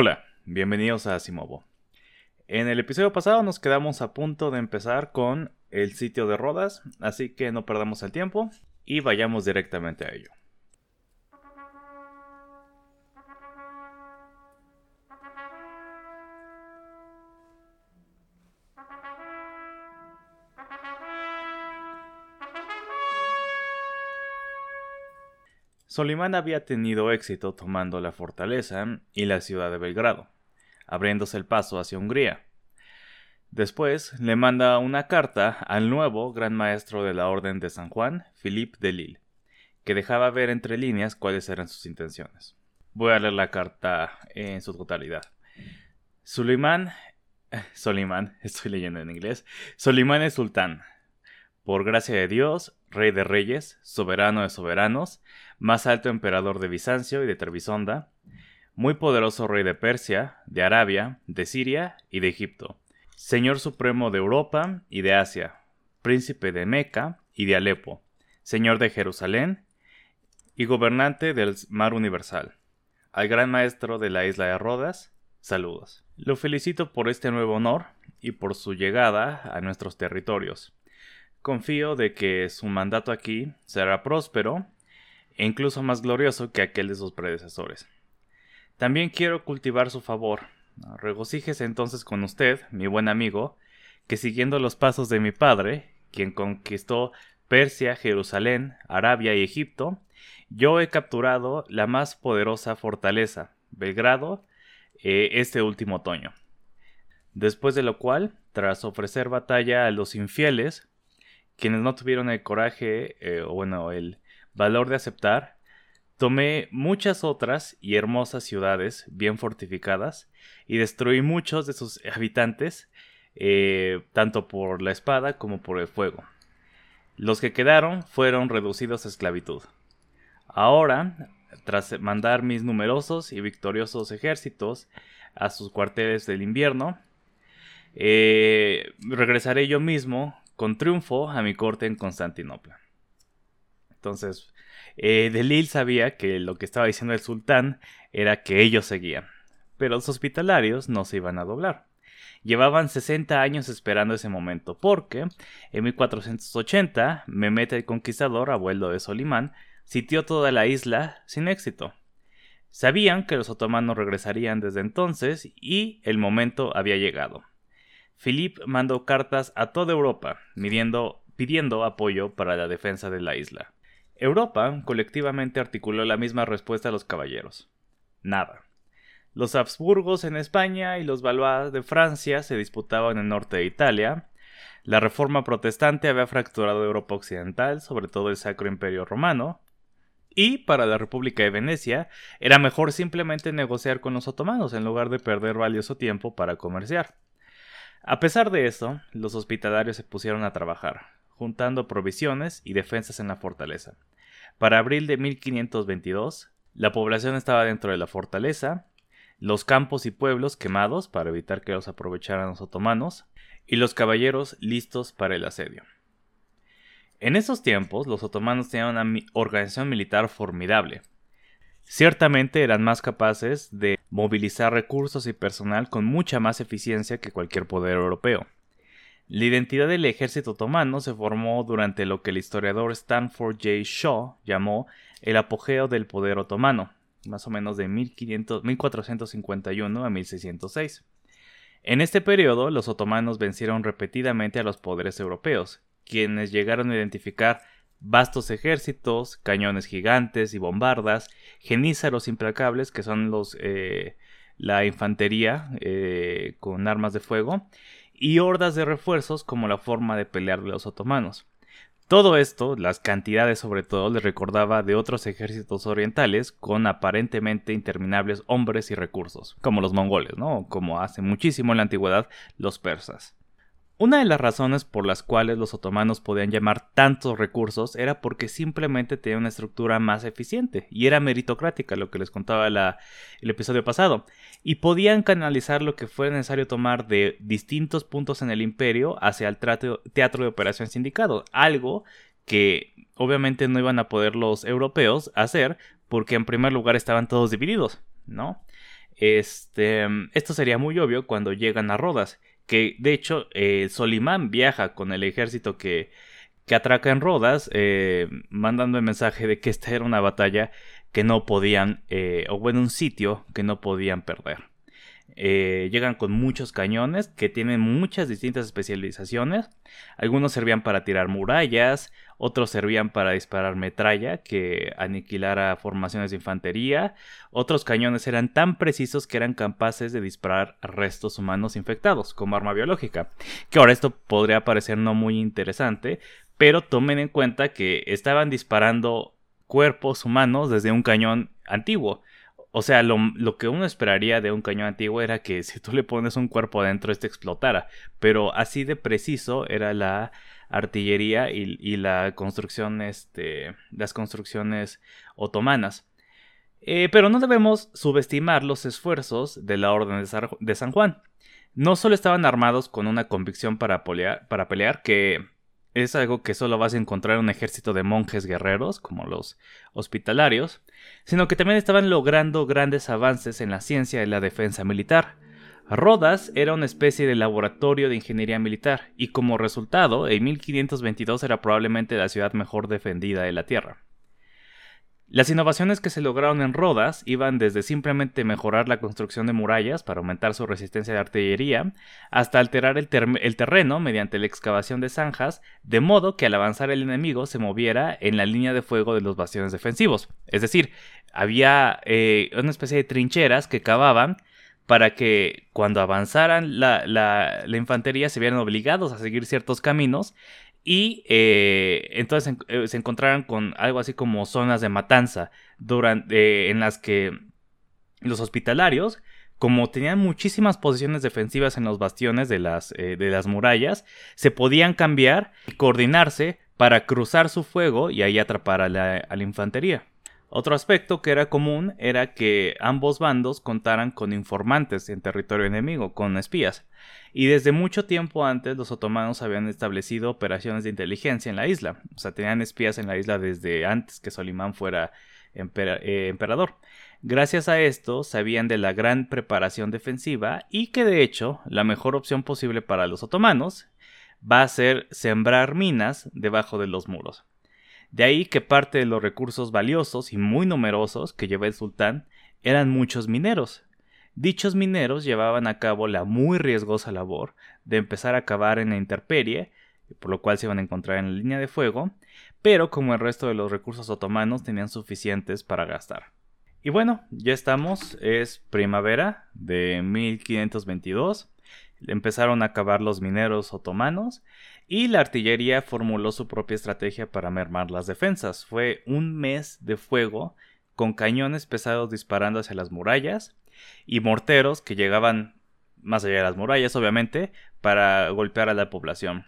Hola, bienvenidos a Simovo. En el episodio pasado nos quedamos a punto de empezar con el sitio de Rodas, así que no perdamos el tiempo y vayamos directamente a ello. Solimán había tenido éxito tomando la fortaleza y la ciudad de Belgrado, abriéndose el paso hacia Hungría. Después le manda una carta al nuevo gran maestro de la Orden de San Juan, Philippe de Lille, que dejaba ver entre líneas cuáles eran sus intenciones. Voy a leer la carta en su totalidad. Sulimán, Solimán, estoy leyendo en inglés, Solimán es sultán. Por gracia de Dios, rey de reyes, soberano de soberanos, más alto emperador de Bizancio y de Trebisonda, muy poderoso rey de Persia, de Arabia, de Siria y de Egipto, señor supremo de Europa y de Asia, príncipe de Meca y de Alepo, señor de Jerusalén y gobernante del mar universal. Al gran maestro de la isla de Rodas, saludos. Lo felicito por este nuevo honor y por su llegada a nuestros territorios. Confío de que su mandato aquí será próspero e incluso más glorioso que aquel de sus predecesores. También quiero cultivar su favor. Regocíjese entonces con usted, mi buen amigo, que siguiendo los pasos de mi padre, quien conquistó Persia, Jerusalén, Arabia y Egipto, yo he capturado la más poderosa fortaleza, Belgrado, eh, este último otoño. Después de lo cual, tras ofrecer batalla a los infieles, quienes no tuvieron el coraje, eh, o bueno, el valor de aceptar, tomé muchas otras y hermosas ciudades bien fortificadas y destruí muchos de sus habitantes, eh, tanto por la espada como por el fuego. Los que quedaron fueron reducidos a esclavitud. Ahora, tras mandar mis numerosos y victoriosos ejércitos a sus cuarteles del invierno, eh, regresaré yo mismo con triunfo a mi corte en Constantinopla. Entonces, eh, Delil sabía que lo que estaba diciendo el sultán era que ellos seguían, pero los hospitalarios no se iban a doblar. Llevaban 60 años esperando ese momento, porque en 1480 Mehmet el Conquistador, abuelo de Solimán, sitió toda la isla sin éxito. Sabían que los otomanos regresarían desde entonces y el momento había llegado. Philip mandó cartas a toda Europa pidiendo apoyo para la defensa de la isla. Europa colectivamente articuló la misma respuesta a los caballeros. Nada. Los Habsburgos en España y los Valois de Francia se disputaban en el norte de Italia. La reforma protestante había fracturado Europa occidental, sobre todo el Sacro Imperio Romano. Y para la República de Venecia era mejor simplemente negociar con los otomanos en lugar de perder valioso tiempo para comerciar. A pesar de eso, los hospitalarios se pusieron a trabajar, juntando provisiones y defensas en la fortaleza. Para abril de 1522, la población estaba dentro de la fortaleza, los campos y pueblos quemados para evitar que los aprovecharan los otomanos, y los caballeros listos para el asedio. En esos tiempos, los otomanos tenían una organización militar formidable. Ciertamente eran más capaces de movilizar recursos y personal con mucha más eficiencia que cualquier poder europeo. La identidad del ejército otomano se formó durante lo que el historiador Stanford J. Shaw llamó el apogeo del poder otomano, más o menos de 1451 a 1606. En este periodo, los otomanos vencieron repetidamente a los poderes europeos, quienes llegaron a identificar vastos ejércitos, cañones gigantes y bombardas, genízaros implacables, que son los, eh, la infantería eh, con armas de fuego, y hordas de refuerzos como la forma de pelear de los otomanos. Todo esto, las cantidades sobre todo, les recordaba de otros ejércitos orientales con aparentemente interminables hombres y recursos, como los mongoles, ¿no? Como hace muchísimo en la antigüedad los persas. Una de las razones por las cuales los otomanos podían llamar tantos recursos era porque simplemente tenían una estructura más eficiente y era meritocrática, lo que les contaba el episodio pasado, y podían canalizar lo que fuera necesario tomar de distintos puntos en el imperio hacia el teatro de operación sindicado, algo que obviamente no iban a poder los europeos hacer porque en primer lugar estaban todos divididos, ¿no? Este, esto sería muy obvio cuando llegan a Rodas, que de hecho eh, Solimán viaja con el ejército que, que atraca en Rodas, eh, mandando el mensaje de que esta era una batalla que no podían, eh, o bueno, un sitio que no podían perder. Eh, llegan con muchos cañones que tienen muchas distintas especializaciones. Algunos servían para tirar murallas, otros servían para disparar metralla que aniquilara formaciones de infantería, otros cañones eran tan precisos que eran capaces de disparar restos humanos infectados como arma biológica. Que ahora esto podría parecer no muy interesante, pero tomen en cuenta que estaban disparando cuerpos humanos desde un cañón antiguo. O sea, lo, que uno esperaría de un cañón antiguo era que si tú le pones un cuerpo adentro, este explotara. Pero así de preciso era la artillería y, la construcción, este, las construcciones otomanas. Eh, pero no debemos subestimar los esfuerzos de la Orden de, San Juan. No solo estaban armados con una convicción para, para pelear, que es algo que solo vas a encontrar en un ejército de monjes guerreros, como los hospitalarios, sino que también estaban logrando grandes avances en la ciencia de la defensa militar. Rodas era una especie de laboratorio de ingeniería militar, y como resultado, en 1522 era probablemente la ciudad mejor defendida de la Tierra. Las innovaciones que se lograron en Rodas iban desde simplemente mejorar la construcción de murallas para aumentar su resistencia de artillería, hasta alterar el, terreno mediante la excavación de zanjas, de modo que al avanzar el enemigo se moviera en la línea de fuego de los bastiones defensivos. Es decir, había eh, una especie de trincheras que cavaban para que cuando avanzaran la, la, infantería se vieran obligados a seguir ciertos caminos y eh, entonces eh, se encontraron con algo así como zonas de matanza durante, en las que los hospitalarios, como tenían muchísimas posiciones defensivas en los bastiones de las, eh, de las murallas, se podían cambiar y coordinarse para cruzar su fuego y ahí atrapar a la infantería. Otro aspecto que era común era que ambos bandos contaran con informantes en territorio enemigo, con espías, y desde mucho tiempo antes los otomanos habían establecido operaciones de inteligencia en la isla, o sea, tenían espías en la isla desde antes que Solimán fuera eh, emperador. Gracias a esto sabían de la gran preparación defensiva y que de hecho la mejor opción posible para los otomanos va a ser sembrar minas debajo de los muros. De ahí que parte de los recursos valiosos y muy numerosos que lleva el sultán eran muchos mineros. Dichos mineros llevaban a cabo la muy riesgosa labor de empezar a cavar en la intemperie, por lo cual se iban a encontrar en la línea de fuego, pero como el resto de los recursos otomanos tenían suficientes para gastar. Y bueno, ya estamos, es primavera de 1522, empezaron a cavar los mineros otomanos y la artillería formuló su propia estrategia para mermar las defensas. Fue un mes de fuego con cañones pesados disparando hacia las murallas y morteros que llegaban más allá de las murallas, obviamente, para golpear a la población.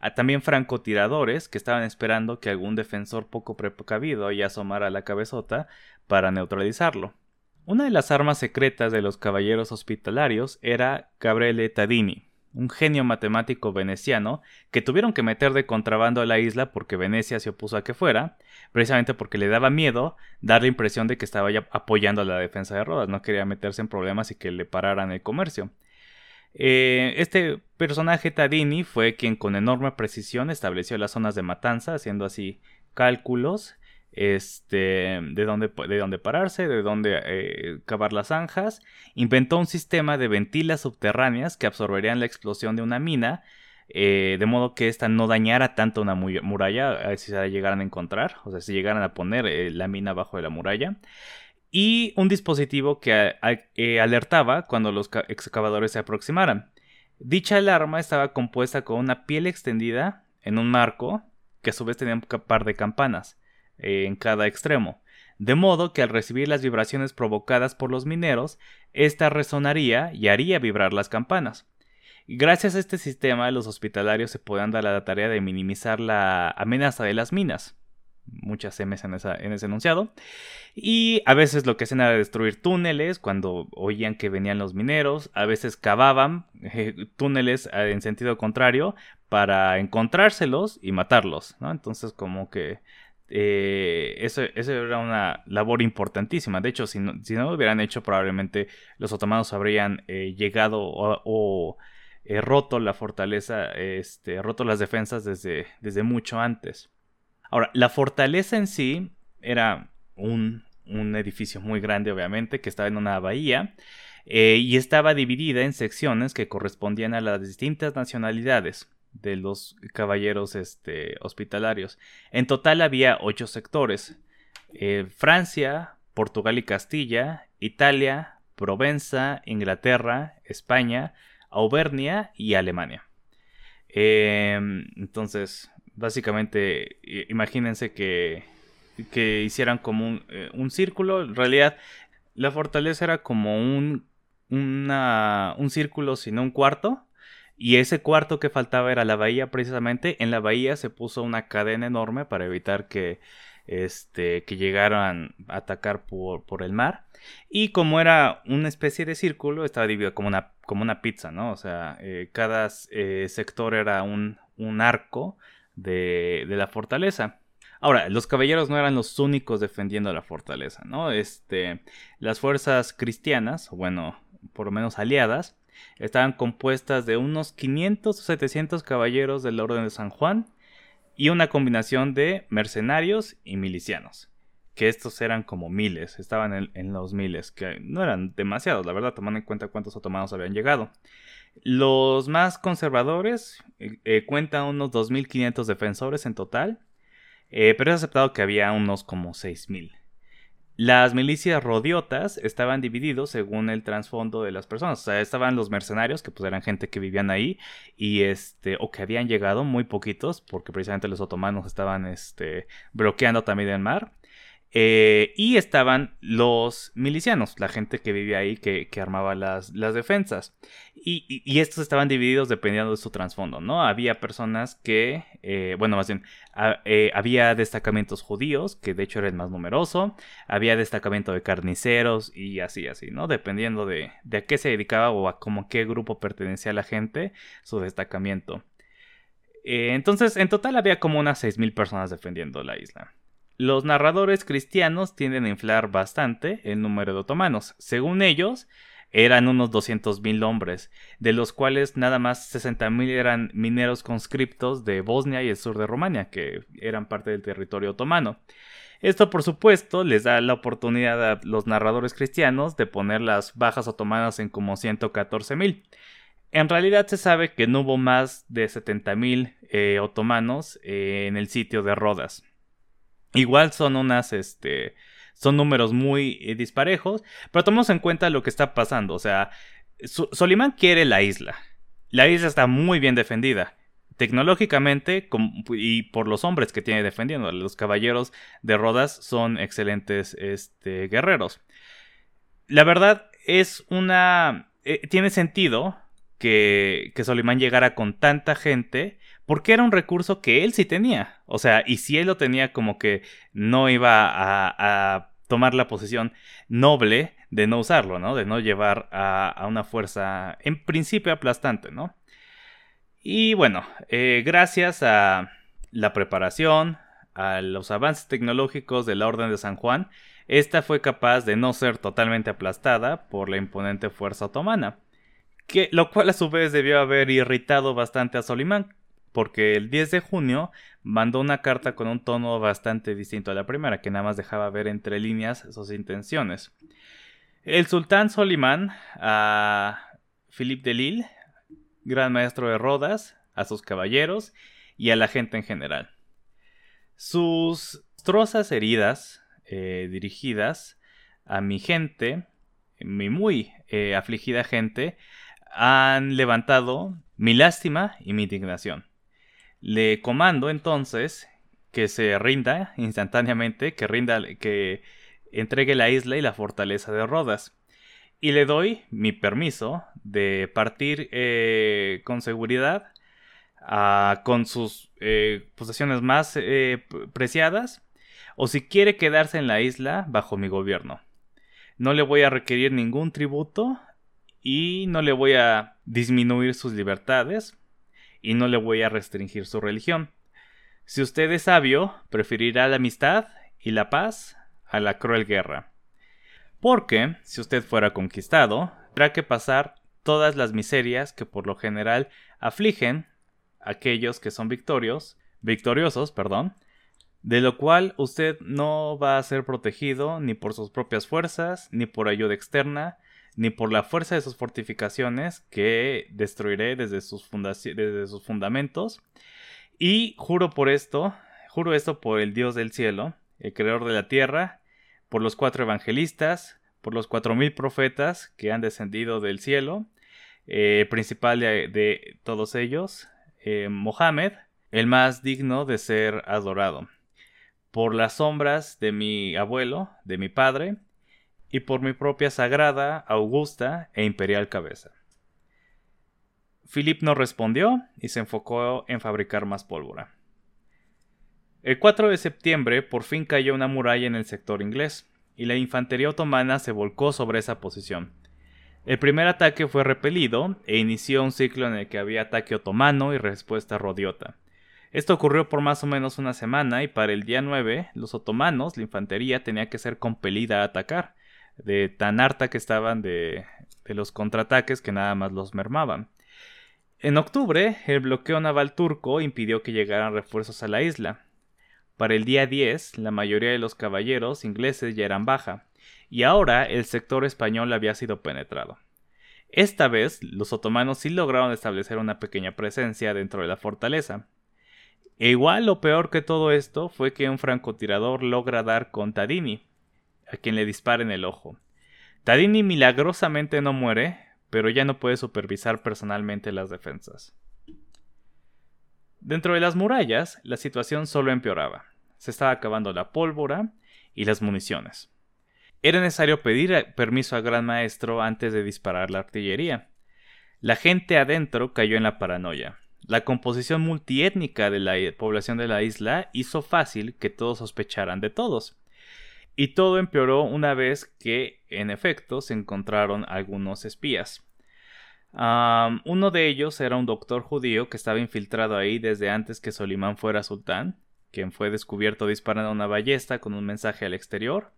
Ah, también francotiradores que estaban esperando que algún defensor poco precavido y asomara la cabezota para neutralizarlo. Una de las armas secretas de los caballeros hospitalarios era Gabriele Tadini, un genio matemático veneciano que tuvieron que meter de contrabando a la isla porque Venecia se opuso a que fuera, precisamente porque le daba miedo dar la impresión de que estaba ya apoyando a la defensa de Rodas, no quería meterse en problemas y que le pararan el comercio. Eh, este personaje Tadini fue quien con enorme precisión estableció las zonas de matanza, haciendo así cálculos este, de dónde, de dónde pararse, de dónde eh, cavar las zanjas. Inventó un sistema de ventilas subterráneas que absorberían la explosión de una mina, eh, de modo que ésta no dañara tanto una muralla, si se llegaran a encontrar, o sea, si llegaran a poner eh, la mina bajo de la muralla. Y un dispositivo que alertaba cuando los excavadores se aproximaran. Dicha alarma estaba compuesta con una piel extendida en un marco, que a su vez tenía un par de campanas. En cada extremo, de modo que al recibir las vibraciones provocadas por los mineros, ésta resonaría y haría vibrar las campanas. Gracias a este sistema, los hospitalarios se podían dar la tarea de minimizar la amenaza de las minas. Muchas M's en, en ese enunciado. Y a veces lo que hacían era destruir túneles cuando oían que venían los mineros. A veces cavaban eh, túneles eh, en sentido contrario para encontrárselos y matarlos. ¿no? Entonces, como que eh, eso, era una labor importantísima. De hecho, si no, si no lo hubieran hecho, probablemente los otomanos habrían eh, llegado o, eh, roto la fortaleza, este, roto las defensas desde, desde mucho antes. Ahora, la fortaleza en sí era un, un edificio muy grande, obviamente, que estaba en una bahía. y estaba dividida en secciones que correspondían a las distintas nacionalidades de los caballeros este, hospitalarios. En total había ocho sectores. Eh, Francia, Portugal y Castilla, Italia, Provenza, Inglaterra, España, Auvernia y Alemania. Em, entonces, básicamente, imagínense que, que hicieran como un, eh, un, círculo. En realidad, la fortaleza era como un, un círculo, sino un cuarto. Y ese cuarto que faltaba era la bahía precisamente. En la bahía se puso una cadena enorme para evitar que, este, que llegaran a atacar por, por el mar. Y como era una especie de círculo, estaba dividido como una, como una pizza, ¿no? O sea, eh, cada eh, sector era un, un arco de, de, la fortaleza. Ahora, los caballeros no eran los únicos defendiendo la fortaleza, ¿no? Este, las fuerzas cristianas, bueno, por lo menos aliadas, estaban compuestas de unos 500 o 700 caballeros del Orden de San Juan y una combinación de mercenarios y milicianos. Que estos eran como miles, estaban en, los miles, que no eran demasiados, la verdad, tomando en cuenta cuántos otomanos habían llegado. Los más conservadores eh, eh, cuentan unos 2.500 defensores en total, eh, pero es aceptado que había unos como 6.000. Las milicias rodiotas estaban divididos según el trasfondo de las personas. O sea, estaban los mercenarios, que pues eran gente que vivían ahí, y este, o que habían llegado, muy poquitos, porque precisamente los otomanos estaban este, bloqueando también el mar. Eh, y estaban los milicianos, la gente que vivía ahí, que, armaba las, defensas. Y, estos estaban divididos dependiendo de su trasfondo, ¿no? Había personas que, eh, bueno, más bien, eh, había destacamentos judíos, que de hecho era el más numeroso, había destacamento de carniceros y así, así, ¿no? Dependiendo de, de a qué se dedicaba o a cómo qué grupo pertenecía la gente, su destacamiento. entonces, en total había como unas 6.000 personas defendiendo la isla. Los narradores cristianos tienden a inflar bastante el número de otomanos. Según ellos, eran unos 200.000 hombres, de los cuales nada más 60.000 eran mineros conscriptos de Bosnia y el sur de Rumania, que eran parte del territorio otomano. Esto, por supuesto, les da la oportunidad a los narradores cristianos de poner las bajas otomanas en como 114.000. En realidad se sabe que no hubo más de 70.000 eh, otomanos eh, en el sitio de Rodas. Igual son unas, este, son números muy eh, disparejos, pero tomemos en cuenta lo que está pasando. O sea, Solimán quiere la isla. La isla está muy bien defendida. Tecnológicamente y por los hombres que tiene defendiendo. Los caballeros de Rodas son excelentes este, guerreros. La verdad es una... Eh, tiene sentido que, que Solimán llegara con tanta gente porque era un recurso que él sí tenía. O sea, y si él lo tenía como que no iba a, tomar la posición noble de no usarlo, ¿no? De no llevar a, una fuerza en principio aplastante, ¿no? Y bueno, eh, gracias a la preparación, a los avances tecnológicos de la Orden de San Juan, esta fue capaz de no ser totalmente aplastada por la imponente fuerza otomana, lo cual a su vez debió haber irritado bastante a Solimán, porque el 10 de junio mandó una carta con un tono bastante distinto a la primera, que nada más dejaba ver entre líneas sus intenciones. El sultán Solimán a Philippe de Lille, gran maestro de Rodas, a sus caballeros y a la gente en general. Sus trozas heridas eh, dirigidas a mi gente, mi muy eh, afligida gente, han levantado mi lástima y mi indignación. Le comando entonces que se rinda instantáneamente, que rinda, que entregue la isla y la fortaleza de Rodas. Y le doy mi permiso de partir eh, con seguridad ah, con sus eh, posesiones más eh, preciadas o si quiere quedarse en la isla bajo mi gobierno. No le voy a requerir ningún tributo y no le voy a disminuir sus libertades y no le voy a restringir su religión. Si usted es sabio, preferirá la amistad y la paz a la cruel guerra. Porque, si usted fuera conquistado, tendrá que pasar todas las miserias que por lo general afligen a aquellos que son victorios, victoriosos, perdón, de lo cual usted no va a ser protegido ni por sus propias fuerzas, ni por ayuda externa, ni por la fuerza de sus fortificaciones que destruiré desde sus, desde sus fundamentos. Y juro por esto, juro esto por el Dios del cielo, el creador de la tierra, por los cuatro evangelistas, por los cuatro mil profetas que han descendido del cielo, eh, principal de, todos ellos, eh, Mohammed, el más digno de ser adorado, por las sombras de mi abuelo, de mi padre, y por mi propia sagrada, augusta e imperial cabeza. Philip no respondió y se enfocó en fabricar más pólvora. El 4 de septiembre por fin cayó una muralla en el sector inglés, y la infantería otomana se volcó sobre esa posición. El primer ataque fue repelido e inició un ciclo en el que había ataque otomano y respuesta rodiota. Esto ocurrió por más o menos una semana y para el día 9 los otomanos, la infantería, tenía que ser compelida a atacar, de tan harta que estaban de, los contraataques que nada más los mermaban. En octubre, el bloqueo naval turco impidió que llegaran refuerzos a la isla. Para el día 10, la mayoría de los caballeros ingleses ya eran baja, y ahora el sector español había sido penetrado. Esta vez, los otomanos sí lograron establecer una pequeña presencia dentro de la fortaleza. E igual lo peor que todo esto fue que un francotirador logra dar con Tadini, a quien le dispara en el ojo. Tadini milagrosamente no muere, pero ya no puede supervisar personalmente las defensas. Dentro de las murallas, la situación solo empeoraba. Se estaba acabando la pólvora y las municiones. Era necesario pedir permiso al gran maestro antes de disparar la artillería. La gente adentro cayó en la paranoia. La composición multiétnica de la población de la isla hizo fácil que todos sospecharan de todos. Y todo empeoró una vez que, en efecto, se encontraron algunos espías. uno de ellos era un doctor judío que estaba infiltrado ahí desde antes que Solimán fuera sultán, quien fue descubierto disparando una ballesta con un mensaje al exterior.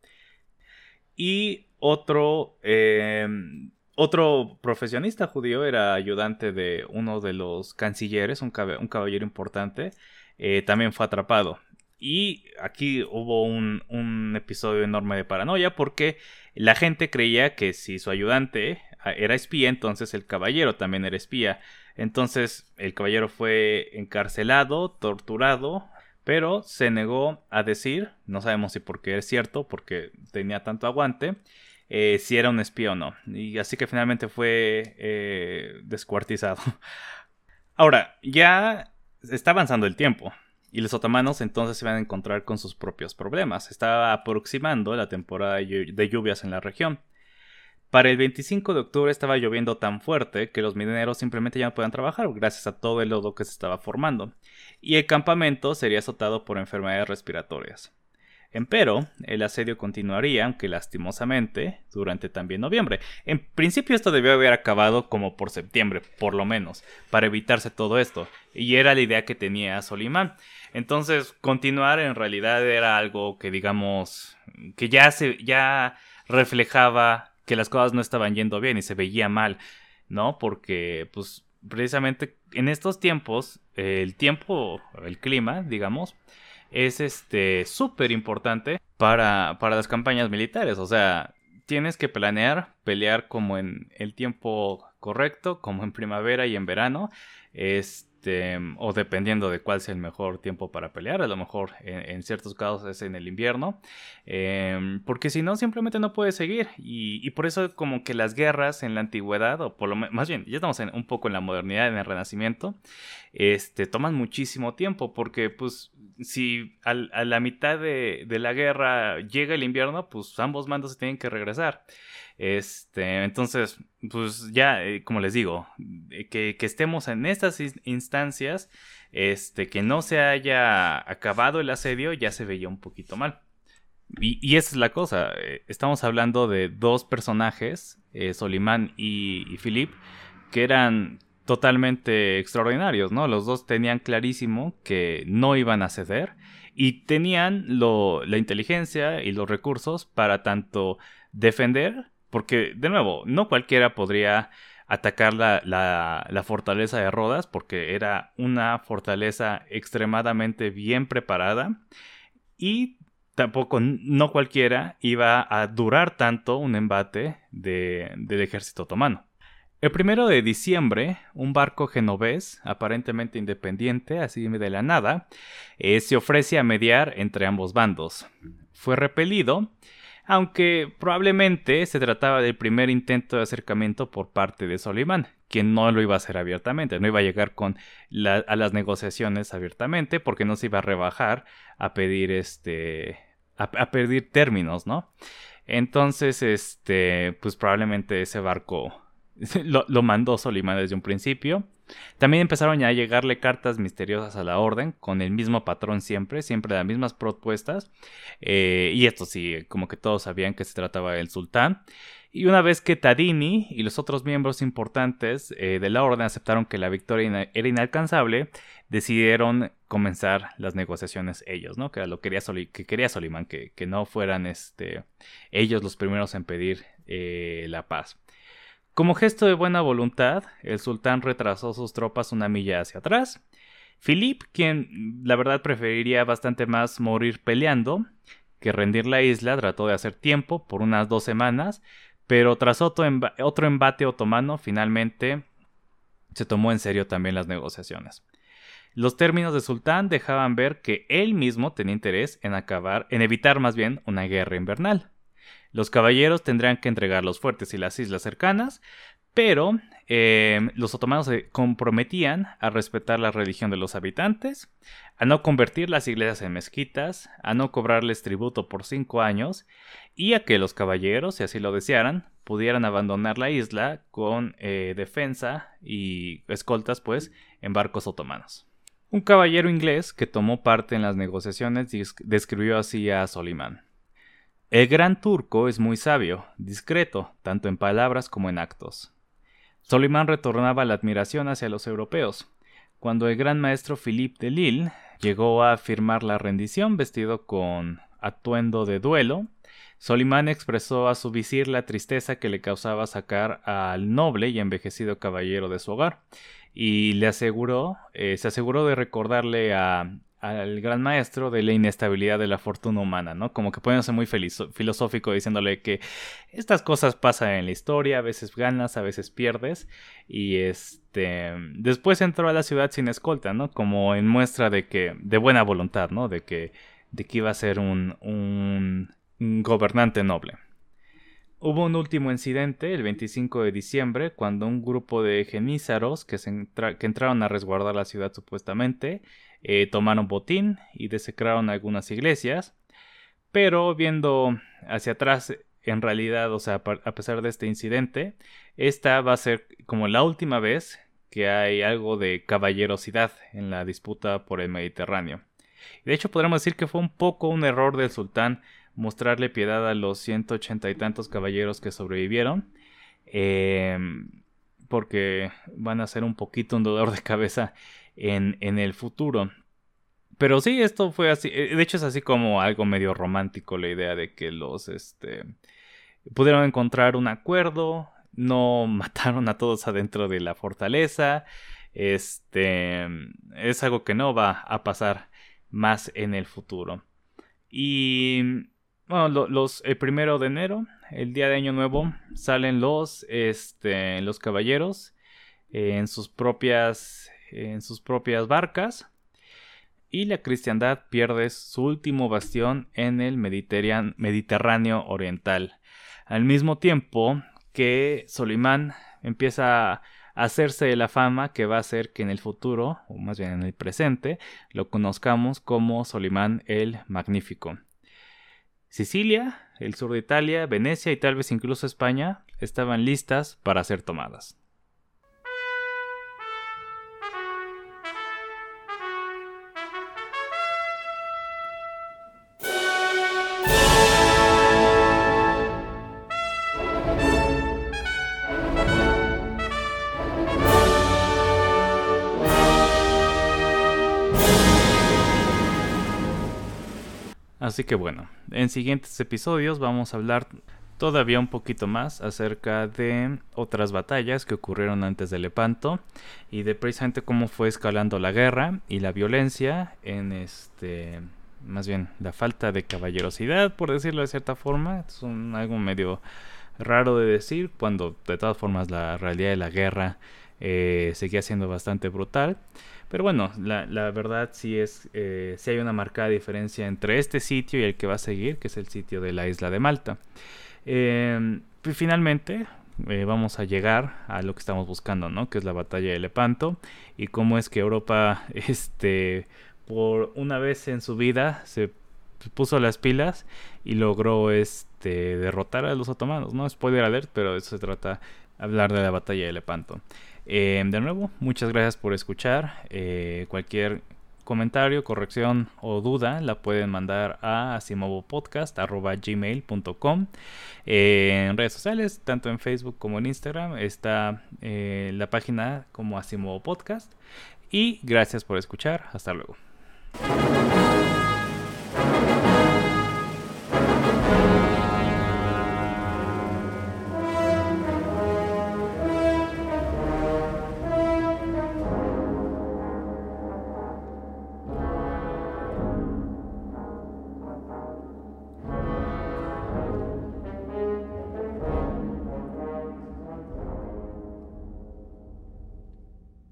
Y otro, em, otro profesionista judío era ayudante de uno de los cancilleres, un, caballero importante, eh, también fue atrapado. Y aquí hubo un, episodio enorme de paranoia porque la gente creía que si su ayudante ah, era espía, entonces el caballero también era espía. Entonces el caballero fue encarcelado, torturado, pero se negó a decir, no sabemos si porque es cierto, porque tenía tanto aguante, eh, si era un espía o no. Y así que finalmente fue eh, descuartizado. Ahora, ya está avanzando el tiempo y los otomanos entonces se van a encontrar con sus propios problemas. Estaba aproximando la temporada de lluvias en la región. Para el 25 de octubre estaba lloviendo tan fuerte que los mineros simplemente ya no podían trabajar gracias a todo el lodo que se estaba formando, y el campamento sería azotado por enfermedades respiratorias. Empero, el asedio continuaría, aunque lastimosamente, durante también noviembre. En principio esto debió haber acabado como por septiembre, por lo menos, para evitarse todo esto, y era la idea que tenía Solimán. Entonces, continuar en realidad era algo que digamos que ya se ya reflejaba que las cosas no estaban yendo bien y se veía mal, ¿no? Porque pues precisamente en estos tiempos el tiempo, el clima, digamos, es este súper importante para, para las campañas militares. O sea, tienes que planear, pelear como en el tiempo correcto, como en primavera y en verano. Este, o dependiendo de cuál sea el mejor tiempo para pelear, a lo mejor en, ciertos casos es en el invierno, em, porque si no simplemente no puedes seguir y, por eso como que las guerras en la antigüedad, o por lo más bien, ya estamos un poco en la modernidad, en el renacimiento, este, toman muchísimo tiempo, porque pues si a la mitad de, de la guerra llega el invierno, pues ambos mandos se tienen que regresar. Este, entonces, pues ya, eh, como les digo, eh, que, estemos en estas instancias, este, que no se haya acabado el asedio, ya se veía un poquito mal. Y, esa es la cosa, eh, estamos hablando de dos personajes, Solimán y, y Philip, que eran totalmente extraordinarios, ¿no? Los dos tenían clarísimo que no iban a ceder y tenían la inteligencia y los recursos para tanto defender, porque de nuevo, no cualquiera podría atacar la, fortaleza de Rodas, porque era una fortaleza extremadamente bien preparada y tampoco, no cualquiera iba a durar tanto un embate del ejército otomano. El primero de diciembre, un barco genovés, aparentemente independiente, así de la nada, eh, se ofrece a mediar entre ambos bandos. Fue repelido, aunque probablemente se trataba del primer intento de acercamiento por parte de Solimán, quien no lo iba a hacer abiertamente, no iba a llegar con a las negociaciones abiertamente, porque no se iba a rebajar a pedir este a, a pedir términos, ¿no? Entonces, este, pues probablemente ese barco lo, mandó Solimán desde un principio. También empezaron ya a llegarle cartas misteriosas a la orden, con el mismo patrón siempre, siempre las mismas propuestas. Eh, y esto sí, como que todos sabían que se trataba del sultán. Y una vez que Tadini y los otros miembros importantes eh, de la orden aceptaron que la victoria era inalcanzable, decidieron comenzar las negociaciones ellos, ¿no? Que era lo que quería, que quería Solimán, que, que, no fueran este, ellos los primeros en pedir eh, la paz. Como gesto de buena voluntad, el sultán retrasó sus tropas una milla hacia atrás. Philip, quien la verdad preferiría bastante más morir peleando que rendir la isla, trató de hacer tiempo por unas dos semanas, pero tras otro, otro embate otomano, finalmente se tomó en serio también las negociaciones. Los términos de Sultán dejaban ver que él mismo tenía interés en acabar, en evitar más bien una guerra invernal. Los caballeros tendrán que entregar los fuertes y las islas cercanas, pero eh, los otomanos se comprometían a respetar la religión de los habitantes, a no convertir las iglesias en mezquitas, a no cobrarles tributo por cinco años y a que los caballeros, si así lo desearan, pudieran abandonar la isla con eh, defensa y escoltas, pues, en barcos otomanos. Un caballero inglés que tomó parte en las negociaciones describió así a Solimán. El gran turco es muy sabio, discreto, tanto en palabras como en actos. Solimán retornaba la admiración hacia los europeos. Cuando el gran maestro Philippe de Lille llegó a firmar la rendición vestido con atuendo de duelo, Solimán expresó a su visir la tristeza que le causaba sacar al noble y envejecido caballero de su hogar, y le aseguró, eh, se aseguró de recordarle a, al gran maestro de la inestabilidad de la fortuna humana, ¿no? Como que poniéndose muy filosófico diciéndole que estas cosas pasan en la historia, a veces ganas, a veces pierdes, y este, después entró a la ciudad sin escolta, ¿no? Como en muestra de que, de buena voluntad, ¿no? De que, de que iba a ser un, un, gobernante noble. Hubo un último incidente el 25 de diciembre cuando un grupo de genízaros que, se que entraron a resguardar la ciudad supuestamente eh, tomaron botín y desecraron algunas iglesias, pero viendo hacia atrás, en realidad, o sea, a pesar de este incidente, esta va a ser como la última vez que hay algo de caballerosidad en la disputa por el Mediterráneo. De hecho, podríamos decir que fue un poco un error del sultán mostrarle piedad a los ciento ochenta y tantos caballeros que sobrevivieron, em, porque van a ser un poquito un dolor de cabeza en, en el futuro. Pero sí, esto fue así. Eh, de hecho, es así como algo medio romántico la idea de que los este pudieron encontrar un acuerdo, no mataron a todos adentro de la fortaleza. Este es algo que no va a pasar más en el futuro. Y bueno, los, el primero de enero, el día de Año Nuevo, salen los, este, los caballeros en sus propias en sus propias barcas y la cristiandad pierde su último bastión en el Mediterráneo oriental. Al mismo tiempo que Solimán empieza a hacerse de la fama que va a hacer que en el futuro, o más bien en el presente, lo conozcamos como Solimán el Magnífico. Sicilia, el sur de Italia, Venecia y tal vez incluso España estaban listas para ser tomadas. Así que bueno, en siguientes episodios vamos a hablar todavía un poquito más acerca de otras batallas que ocurrieron antes de Lepanto y de precisamente cómo fue escalando la guerra y la violencia en este más bien la falta de caballerosidad por decirlo de cierta forma. Es algo medio raro de decir cuando de todas formas la realidad de la guerra eh, seguía siendo bastante brutal pero bueno la, verdad sí es eh, hay una marcada diferencia entre este sitio y el que va a seguir que es el sitio de la isla de Malta eh, finalmente, vamos a llegar a lo que estamos buscando, ¿no? Que es la batalla de Lepanto y cómo es que Europa, este, por una vez en su vida se puso las pilas y logró, este, derrotar a los otomanos, ¿no? Spoiler alert, pero eso se trata hablar de la batalla de Lepanto. Eh, de nuevo, muchas gracias por escuchar. Eh, cualquier comentario, corrección o duda la pueden mandar a asimovopodcast.gmail.com En redes sociales, tanto en Facebook como en Instagram, está eh, la página como Asimovo Podcast. Y gracias por escuchar. Hasta luego.